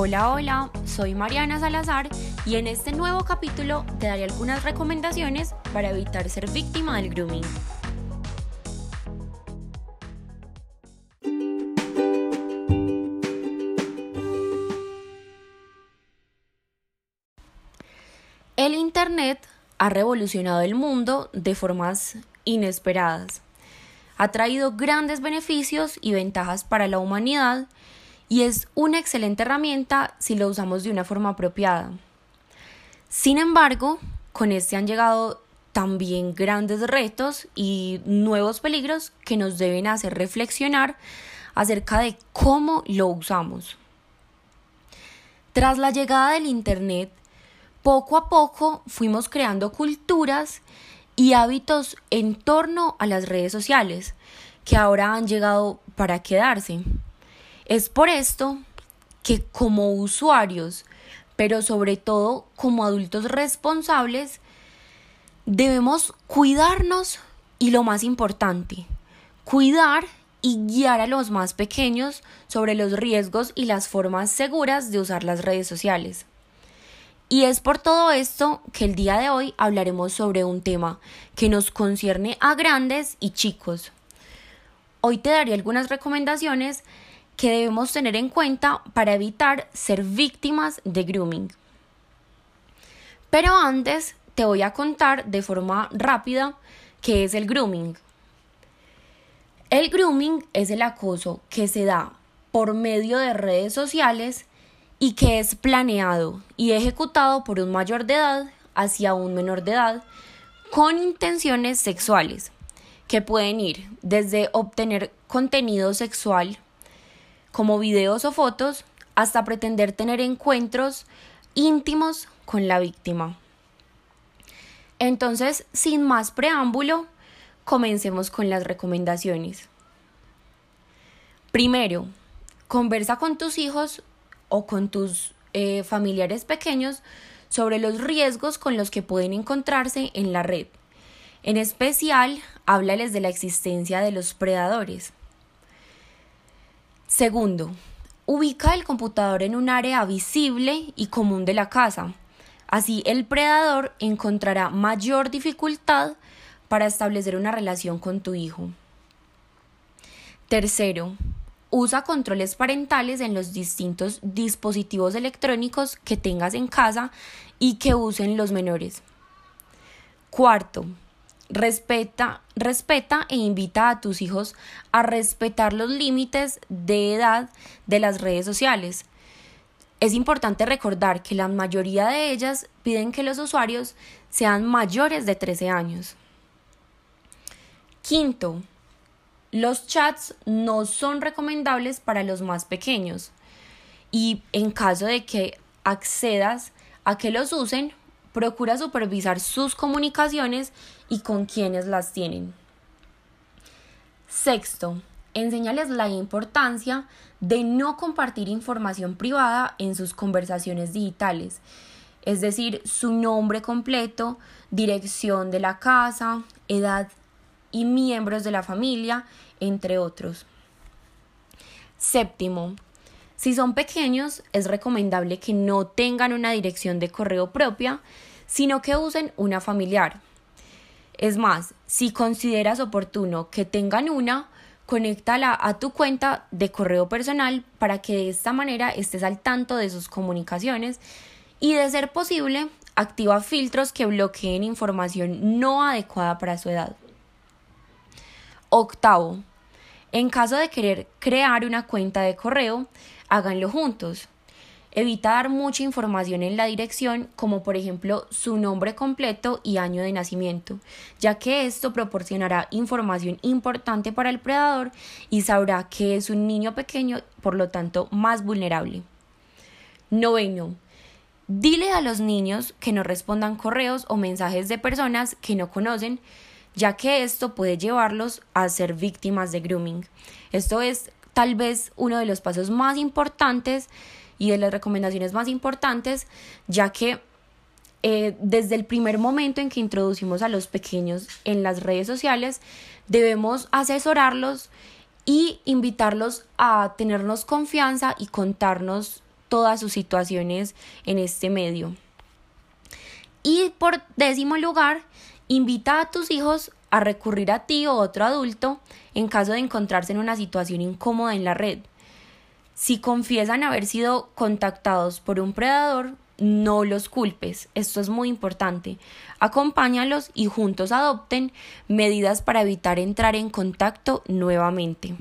Hola, hola, soy Mariana Salazar y en este nuevo capítulo te daré algunas recomendaciones para evitar ser víctima del grooming. El Internet ha revolucionado el mundo de formas inesperadas. Ha traído grandes beneficios y ventajas para la humanidad y es una excelente herramienta si lo usamos de una forma apropiada. Sin embargo, con este han llegado también grandes retos y nuevos peligros que nos deben hacer reflexionar acerca de cómo lo usamos. Tras la llegada del Internet, poco a poco fuimos creando culturas y hábitos en torno a las redes sociales que ahora han llegado para quedarse. Es por esto que como usuarios, pero sobre todo como adultos responsables, debemos cuidarnos y lo más importante, cuidar y guiar a los más pequeños sobre los riesgos y las formas seguras de usar las redes sociales. Y es por todo esto que el día de hoy hablaremos sobre un tema que nos concierne a grandes y chicos. Hoy te daré algunas recomendaciones que debemos tener en cuenta para evitar ser víctimas de grooming. Pero antes te voy a contar de forma rápida qué es el grooming. El grooming es el acoso que se da por medio de redes sociales y que es planeado y ejecutado por un mayor de edad hacia un menor de edad con intenciones sexuales que pueden ir desde obtener contenido sexual como videos o fotos, hasta pretender tener encuentros íntimos con la víctima. Entonces, sin más preámbulo, comencemos con las recomendaciones. Primero, conversa con tus hijos o con tus eh, familiares pequeños sobre los riesgos con los que pueden encontrarse en la red. En especial, háblales de la existencia de los predadores. Segundo, ubica el computador en un área visible y común de la casa. Así el predador encontrará mayor dificultad para establecer una relación con tu hijo. Tercero, usa controles parentales en los distintos dispositivos electrónicos que tengas en casa y que usen los menores. Cuarto, Respeta, respeta e invita a tus hijos a respetar los límites de edad de las redes sociales. Es importante recordar que la mayoría de ellas piden que los usuarios sean mayores de 13 años. Quinto, los chats no son recomendables para los más pequeños y en caso de que accedas a que los usen, procura supervisar sus comunicaciones y con quienes las tienen. Sexto, enséñales la importancia de no compartir información privada en sus conversaciones digitales, es decir, su nombre completo, dirección de la casa, edad y miembros de la familia, entre otros. Séptimo, si son pequeños, es recomendable que no tengan una dirección de correo propia, sino que usen una familiar. Es más, si consideras oportuno que tengan una, conéctala a tu cuenta de correo personal para que de esta manera estés al tanto de sus comunicaciones y de ser posible, activa filtros que bloqueen información no adecuada para su edad. Octavo, en caso de querer crear una cuenta de correo, háganlo juntos. Evita dar mucha información en la dirección, como por ejemplo su nombre completo y año de nacimiento, ya que esto proporcionará información importante para el predador y sabrá que es un niño pequeño, por lo tanto más vulnerable. Noveno. Dile a los niños que no respondan correos o mensajes de personas que no conocen, ya que esto puede llevarlos a ser víctimas de grooming. Esto es tal vez uno de los pasos más importantes y de las recomendaciones más importantes, ya que eh, desde el primer momento en que introducimos a los pequeños en las redes sociales, debemos asesorarlos y invitarlos a tenernos confianza y contarnos todas sus situaciones en este medio. Y por décimo lugar, Invita a tus hijos a recurrir a ti o otro adulto en caso de encontrarse en una situación incómoda en la red. Si confiesan haber sido contactados por un predador, no los culpes, esto es muy importante. Acompáñalos y juntos adopten medidas para evitar entrar en contacto nuevamente.